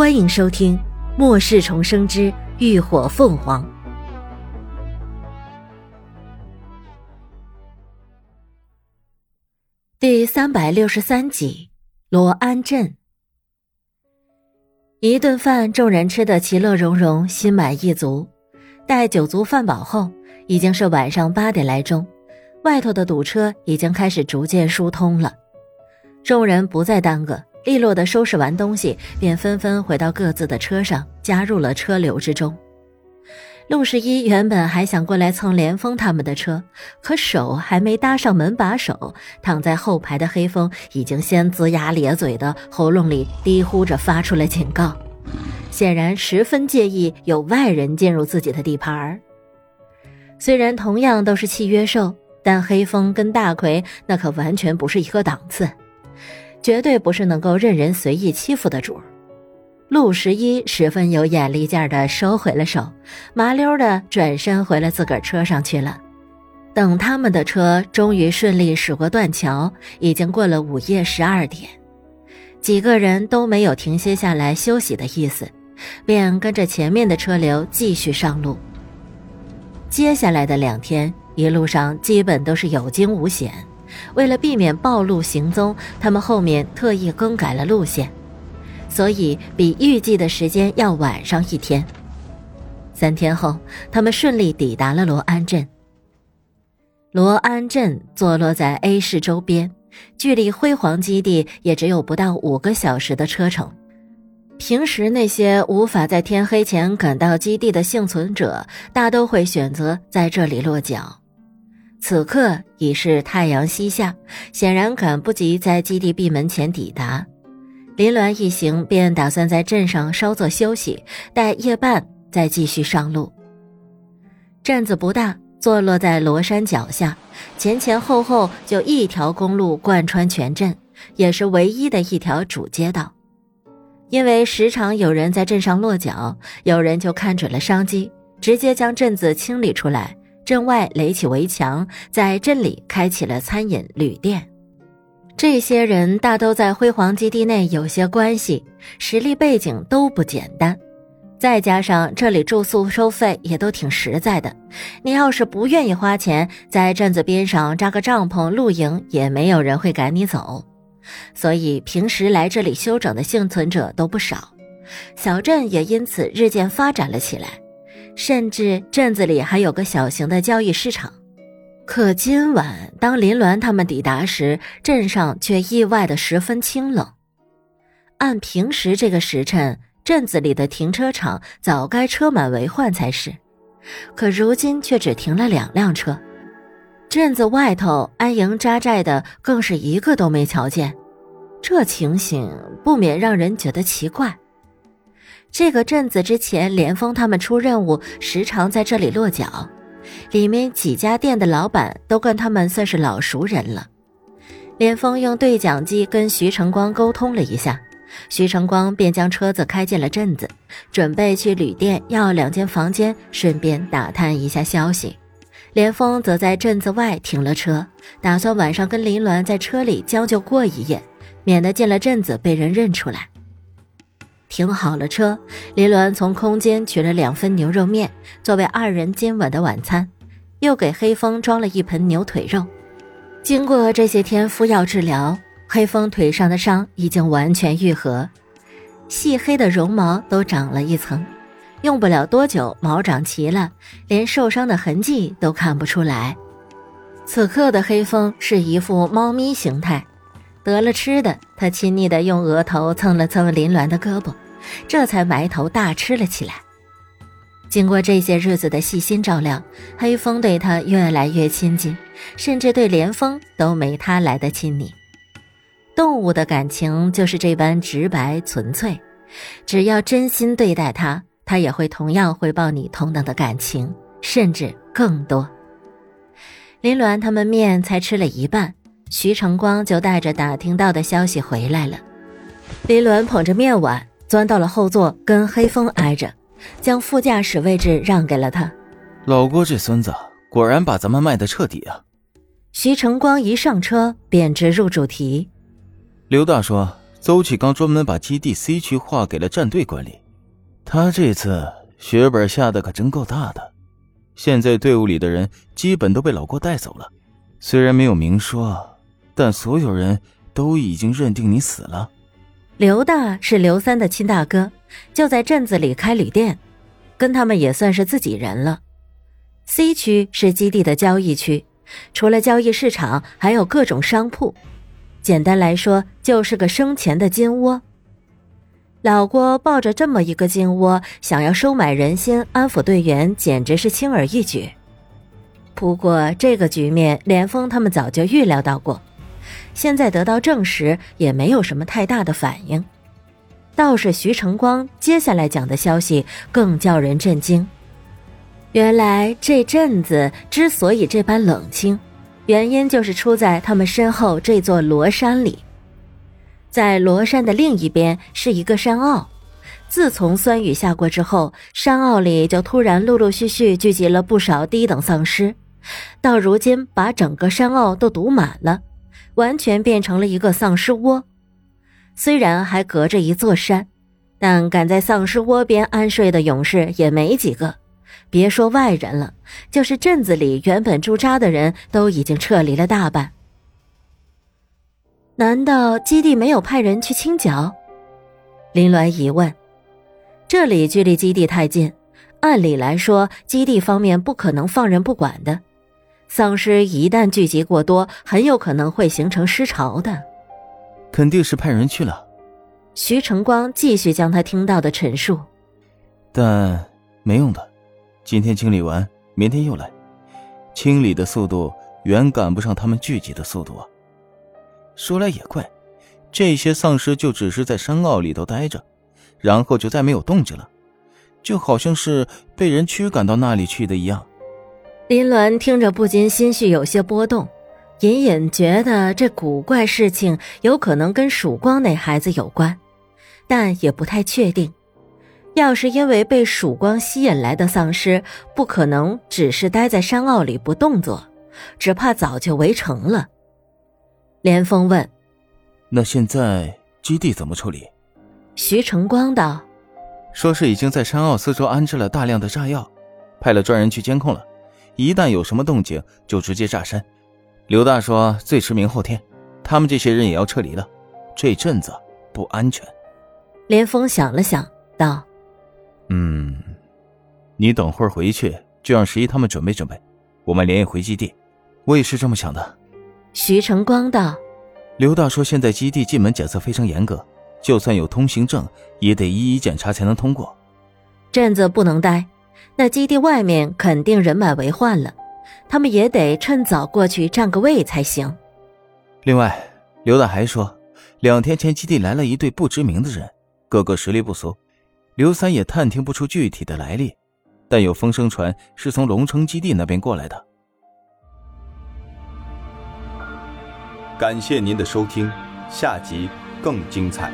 欢迎收听《末世重生之浴火凤凰》第三百六十三集《罗安镇》。一顿饭，众人吃得其乐融融，心满意足。待酒足饭饱后，已经是晚上八点来钟，外头的堵车已经开始逐渐疏通了。众人不再耽搁。利落的收拾完东西，便纷纷回到各自的车上，加入了车流之中。陆十一原本还想过来蹭连峰他们的车，可手还没搭上门把手，躺在后排的黑风已经先龇牙咧嘴的，喉咙里低呼着发出了警告，显然十分介意有外人进入自己的地盘儿。虽然同样都是契约兽，但黑风跟大奎那可完全不是一个档次。绝对不是能够任人随意欺负的主儿。陆十一十分有眼力劲儿的收回了手，麻溜的转身回了自个儿车上去了。等他们的车终于顺利驶过断桥，已经过了午夜十二点，几个人都没有停歇下来休息的意思，便跟着前面的车流继续上路。接下来的两天，一路上基本都是有惊无险。为了避免暴露行踪，他们后面特意更改了路线，所以比预计的时间要晚上一天。三天后，他们顺利抵达了罗安镇。罗安镇坐落在 A 市周边，距离辉煌基地也只有不到五个小时的车程。平时那些无法在天黑前赶到基地的幸存者，大都会选择在这里落脚。此刻已是太阳西下，显然赶不及在基地闭门前抵达。林鸾一行便打算在镇上稍作休息，待夜半再继续上路。镇子不大，坐落在罗山脚下，前前后后就一条公路贯穿全镇，也是唯一的一条主街道。因为时常有人在镇上落脚，有人就看准了商机，直接将镇子清理出来。镇外垒起围墙，在镇里开起了餐饮旅店。这些人大都在辉煌基地内有些关系，实力背景都不简单。再加上这里住宿收费也都挺实在的，你要是不愿意花钱，在镇子边上扎个帐篷露营，也没有人会赶你走。所以平时来这里休整的幸存者都不少，小镇也因此日渐发展了起来。甚至镇子里还有个小型的交易市场，可今晚当林鸾他们抵达时，镇上却意外的十分清冷。按平时这个时辰，镇子里的停车场早该车满为患才是，可如今却只停了两辆车。镇子外头安营扎寨的更是一个都没瞧见，这情形不免让人觉得奇怪。这个镇子之前，连峰他们出任务时常在这里落脚，里面几家店的老板都跟他们算是老熟人了。连峰用对讲机跟徐成光沟通了一下，徐成光便将车子开进了镇子，准备去旅店要两间房间，顺便打探一下消息。连峰则在镇子外停了车，打算晚上跟林鸾在车里将就过一夜，免得进了镇子被人认出来。停好了车，林鸾从空间取了两份牛肉面作为二人今晚的晚餐，又给黑风装了一盆牛腿肉。经过这些天敷药治疗，黑风腿上的伤已经完全愈合，细黑的绒毛都长了一层，用不了多久毛长齐了，连受伤的痕迹都看不出来。此刻的黑风是一副猫咪形态。得了吃的，他亲昵地用额头蹭了蹭林鸾的胳膊，这才埋头大吃了起来。经过这些日子的细心照料，黑风对他越来越亲近，甚至对连峰都没他来的亲昵。动物的感情就是这般直白纯粹，只要真心对待它，它也会同样回报你同等的感情，甚至更多。林鸾他们面才吃了一半。徐成光就带着打听到的消息回来了。林鸾捧着面碗钻到了后座，跟黑风挨着，将副驾驶位置让给了他。老郭这孙子果然把咱们卖的彻底啊！徐成光一上车便直入主题：“刘大说，邹启刚专门把基地 C 区划给了战队管理。他这次血本下的可真够大的。现在队伍里的人基本都被老郭带走了，虽然没有明说，但所有人都已经认定你死了。刘大是刘三的亲大哥，就在镇子里开旅店，跟他们也算是自己人了。C 区是基地的交易区，除了交易市场，还有各种商铺。简单来说，就是个生钱的金窝。老郭抱着这么一个金窝，想要收买人心、安抚队员，简直是轻而易举。不过，这个局面，连峰他们早就预料到过，现在得到证实，也没有什么太大的反应。倒是徐成光接下来讲的消息更叫人震惊。原来这阵子之所以这般冷清，原因就是出在他们身后这座罗山里。在罗山的另一边是一个山坳，自从酸雨下过之后，山坳里就突然陆陆续续聚集了不少低等丧尸，到如今把整个山坳都堵满了，完全变成了一个丧尸窝。虽然还隔着一座山，但敢在丧尸窝边安睡的勇士也没几个。别说外人了，就是镇子里原本驻扎的人都已经撤离了大半。难道基地没有派人去清剿？林鸾疑问。这里距离基地太近，按理来说，基地方面不可能放任不管的。丧尸一旦聚集过多，很有可能会形成尸潮的。肯定是派人去了。徐成光继续将他听到的陈述。但没用的。今天清理完，明天又来，清理的速度远赶不上他们聚集的速度啊！说来也怪，这些丧尸就只是在山坳里头待着，然后就再没有动静了，就好像是被人驱赶到那里去的一样。林鸾听着不禁心绪有些波动，隐隐觉得这古怪事情有可能跟曙光那孩子有关，但也不太确定。要是因为被曙光吸引来的丧尸，不可能只是待在山坳里不动作，只怕早就围城了。连峰问：“那现在基地怎么处理？”徐成光道：“说是已经在山坳四周安置了大量的炸药，派了专人去监控了，一旦有什么动静就直接炸山。刘大说最迟明后天，他们这些人也要撤离了，这阵子不安全。”连峰想了想道。嗯，你等会儿回去就让十一他们准备准备，我们连夜回基地。我也是这么想的。徐成光道：“刘大说，现在基地进门检测非常严格，就算有通行证，也得一一检查才能通过。镇子不能待，那基地外面肯定人满为患了，他们也得趁早过去占个位才行。另外，刘大还说，两天前基地来了一队不知名的人，个个实力不俗。”刘三也探听不出具体的来历，但有风声传是从龙城基地那边过来的。感谢您的收听，下集更精彩。